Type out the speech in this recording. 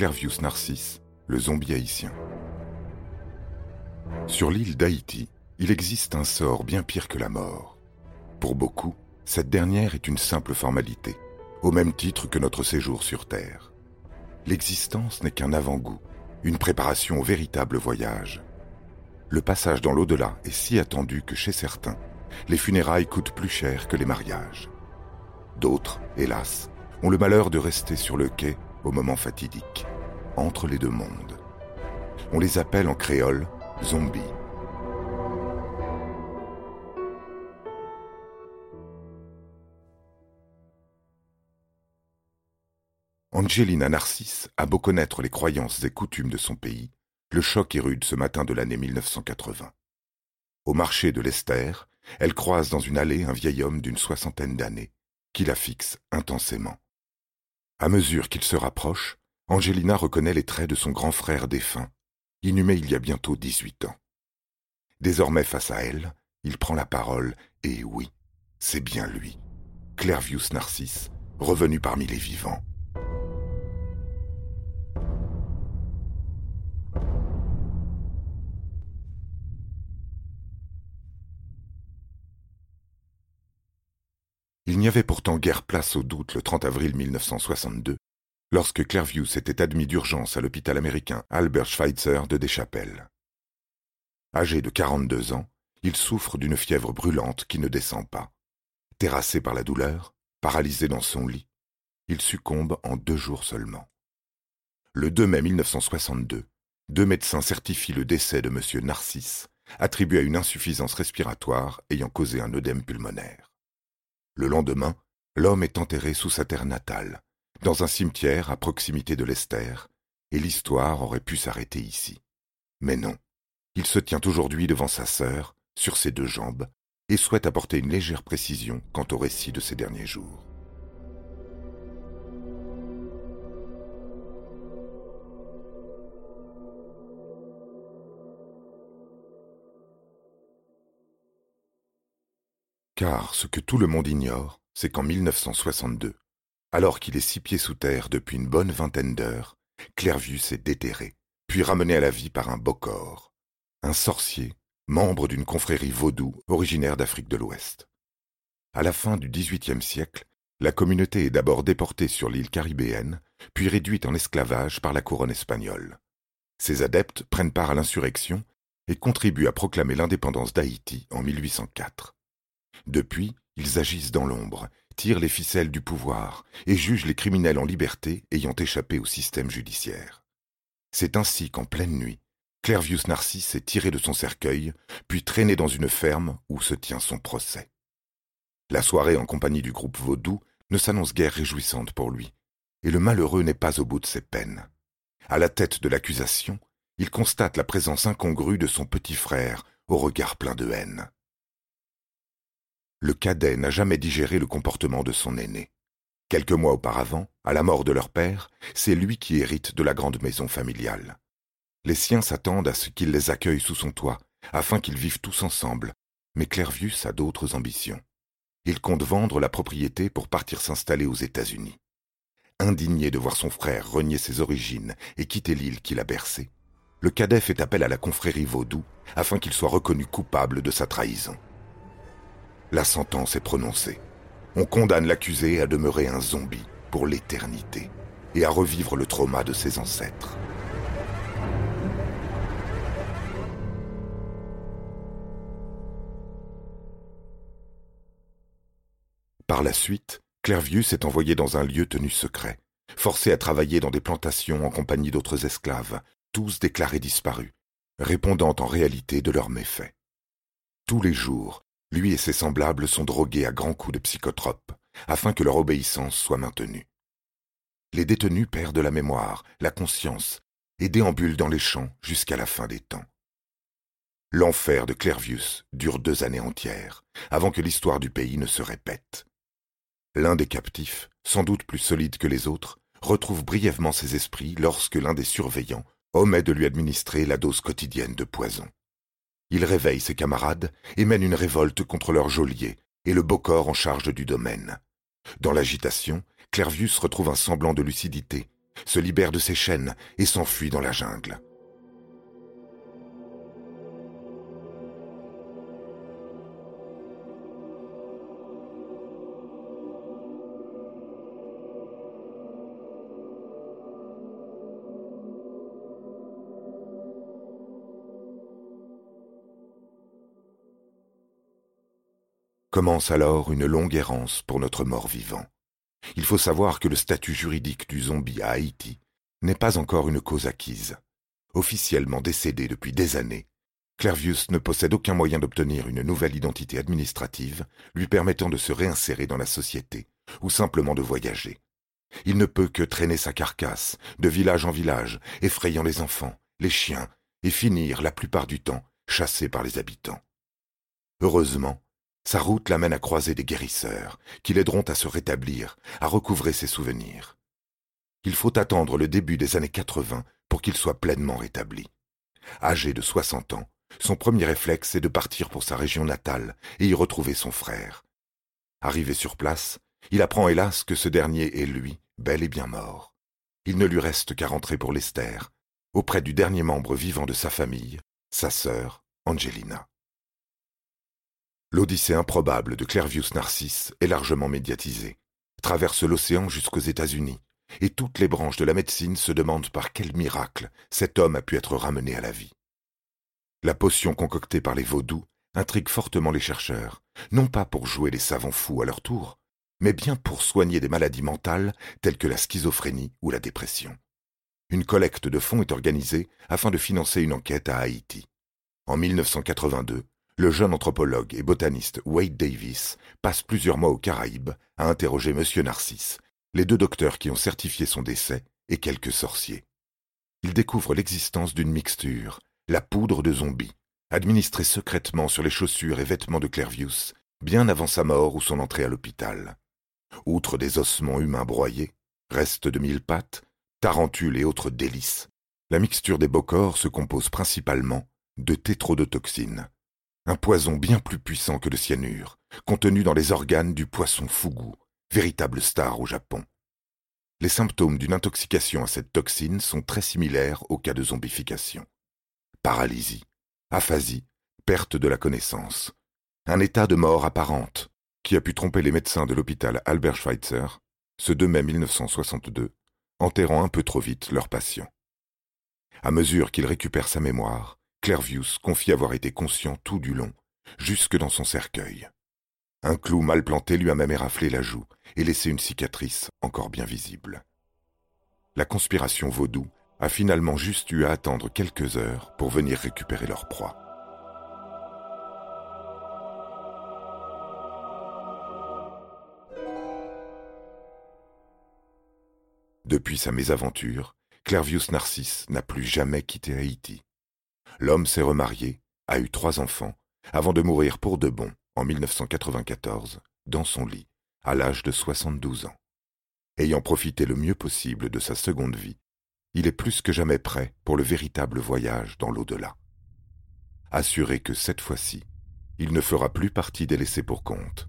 Clairvius Narcisse, le zombie haïtien. Sur l'île d'Haïti, il existe un sort bien pire que la mort. Pour beaucoup, cette dernière est une simple formalité, au même titre que notre séjour sur Terre. L'existence n'est qu'un avant-goût, une préparation au véritable voyage. Le passage dans l'au-delà est si attendu que chez certains, les funérailles coûtent plus cher que les mariages. D'autres, hélas, ont le malheur de rester sur le quai au moment fatidique, entre les deux mondes. On les appelle en créole zombies. Angelina Narcisse a beau connaître les croyances et coutumes de son pays, le choc est rude ce matin de l'année 1980. Au marché de l'Esther, elle croise dans une allée un vieil homme d'une soixantaine d'années, qui la fixe intensément. À mesure qu'il se rapproche, Angelina reconnaît les traits de son grand frère défunt, inhumé il y a bientôt dix-huit ans. Désormais face à elle, il prend la parole, et oui, c'est bien lui, Clairvius Narcisse, revenu parmi les vivants. Il n'y avait pourtant guère place au doute le 30 avril 1962, lorsque Clairview s'était admis d'urgence à l'hôpital américain Albert Schweitzer de Deschapelles. Âgé de 42 ans, il souffre d'une fièvre brûlante qui ne descend pas. Terrassé par la douleur, paralysé dans son lit, il succombe en deux jours seulement. Le 2 mai 1962, deux médecins certifient le décès de M. Narcisse, attribué à une insuffisance respiratoire ayant causé un œdème pulmonaire. Le lendemain, l'homme est enterré sous sa terre natale, dans un cimetière à proximité de l'Esther, et l'histoire aurait pu s'arrêter ici. Mais non, il se tient aujourd'hui devant sa sœur, sur ses deux jambes, et souhaite apporter une légère précision quant au récit de ses derniers jours. Car ce que tout le monde ignore, c'est qu'en 1962, alors qu'il est six pieds sous terre depuis une bonne vingtaine d'heures, Clairvius est déterré, puis ramené à la vie par un bokor, un sorcier, membre d'une confrérie vaudou originaire d'Afrique de l'Ouest. À la fin du XVIIIe siècle, la communauté est d'abord déportée sur l'île caribéenne, puis réduite en esclavage par la couronne espagnole. Ses adeptes prennent part à l'insurrection et contribuent à proclamer l'indépendance d'Haïti en 1804. Depuis, ils agissent dans l'ombre, tirent les ficelles du pouvoir et jugent les criminels en liberté ayant échappé au système judiciaire. C'est ainsi qu'en pleine nuit, Clairvius Narcisse est tiré de son cercueil, puis traîné dans une ferme où se tient son procès. La soirée en compagnie du groupe Vaudou ne s'annonce guère réjouissante pour lui, et le malheureux n'est pas au bout de ses peines. À la tête de l'accusation, il constate la présence incongrue de son petit frère, au regard plein de haine le cadet n'a jamais digéré le comportement de son aîné. Quelques mois auparavant, à la mort de leur père, c'est lui qui hérite de la grande maison familiale. Les siens s'attendent à ce qu'il les accueille sous son toit, afin qu'ils vivent tous ensemble, mais Clairvius a d'autres ambitions. Il compte vendre la propriété pour partir s'installer aux États-Unis. Indigné de voir son frère renier ses origines et quitter l'île qu'il a bercée, le cadet fait appel à la confrérie vaudou afin qu'il soit reconnu coupable de sa trahison. La sentence est prononcée. On condamne l'accusé à demeurer un zombie pour l'éternité et à revivre le trauma de ses ancêtres. Par la suite, Clairvius est envoyé dans un lieu tenu secret, forcé à travailler dans des plantations en compagnie d'autres esclaves, tous déclarés disparus, répondant en réalité de leurs méfaits. Tous les jours, lui et ses semblables sont drogués à grands coups de psychotropes, afin que leur obéissance soit maintenue. Les détenus perdent la mémoire, la conscience, et déambulent dans les champs jusqu'à la fin des temps. L'enfer de Clervius dure deux années entières, avant que l'histoire du pays ne se répète. L'un des captifs, sans doute plus solide que les autres, retrouve brièvement ses esprits lorsque l'un des surveillants omet de lui administrer la dose quotidienne de poison. Il réveille ses camarades et mène une révolte contre leur geôlier et le beau corps en charge du domaine. Dans l'agitation, Clervius retrouve un semblant de lucidité, se libère de ses chaînes et s'enfuit dans la jungle. Commence alors une longue errance pour notre mort-vivant. Il faut savoir que le statut juridique du zombie à Haïti n'est pas encore une cause acquise. Officiellement décédé depuis des années, Clervius ne possède aucun moyen d'obtenir une nouvelle identité administrative lui permettant de se réinsérer dans la société ou simplement de voyager. Il ne peut que traîner sa carcasse de village en village, effrayant les enfants, les chiens, et finir, la plupart du temps, chassé par les habitants. Heureusement, sa route l'amène à croiser des guérisseurs, qui l'aideront à se rétablir, à recouvrer ses souvenirs. Il faut attendre le début des années 80 pour qu'il soit pleinement rétabli. Âgé de 60 ans, son premier réflexe est de partir pour sa région natale et y retrouver son frère. Arrivé sur place, il apprend hélas que ce dernier est, lui, bel et bien mort. Il ne lui reste qu'à rentrer pour l'Esther, auprès du dernier membre vivant de sa famille, sa sœur, Angelina. L'Odyssée improbable de Clervius Narcisse est largement médiatisée, traverse l'océan jusqu'aux États-Unis, et toutes les branches de la médecine se demandent par quel miracle cet homme a pu être ramené à la vie. La potion concoctée par les vaudous intrigue fortement les chercheurs, non pas pour jouer les savants fous à leur tour, mais bien pour soigner des maladies mentales telles que la schizophrénie ou la dépression. Une collecte de fonds est organisée afin de financer une enquête à Haïti. En 1982, le jeune anthropologue et botaniste Wade Davis passe plusieurs mois aux Caraïbes à interroger M. Narcisse, les deux docteurs qui ont certifié son décès et quelques sorciers. Il découvre l'existence d'une mixture, la poudre de zombie, administrée secrètement sur les chaussures et vêtements de Clervius, bien avant sa mort ou son entrée à l'hôpital. Outre des ossements humains broyés, restes de mille pattes, tarentules et autres délices, la mixture des beaux se compose principalement de tétrodotoxines, un poison bien plus puissant que le cyanure, contenu dans les organes du poisson fougou, véritable star au Japon. Les symptômes d'une intoxication à cette toxine sont très similaires au cas de zombification. Paralysie, aphasie, perte de la connaissance, un état de mort apparente qui a pu tromper les médecins de l'hôpital Albert Schweitzer ce 2 mai 1962, enterrant un peu trop vite leur patient. À mesure qu'il récupère sa mémoire, Clervius confie avoir été conscient tout du long, jusque dans son cercueil. Un clou mal planté lui a même éraflé la joue et laissé une cicatrice encore bien visible. La conspiration vaudou a finalement juste eu à attendre quelques heures pour venir récupérer leur proie. Depuis sa mésaventure, Clervius Narcisse n'a plus jamais quitté Haïti. L'homme s'est remarié, a eu trois enfants, avant de mourir pour de bon, en 1994, dans son lit, à l'âge de 72 ans. Ayant profité le mieux possible de sa seconde vie, il est plus que jamais prêt pour le véritable voyage dans l'au-delà. Assuré que cette fois-ci, il ne fera plus partie des laissés pour compte,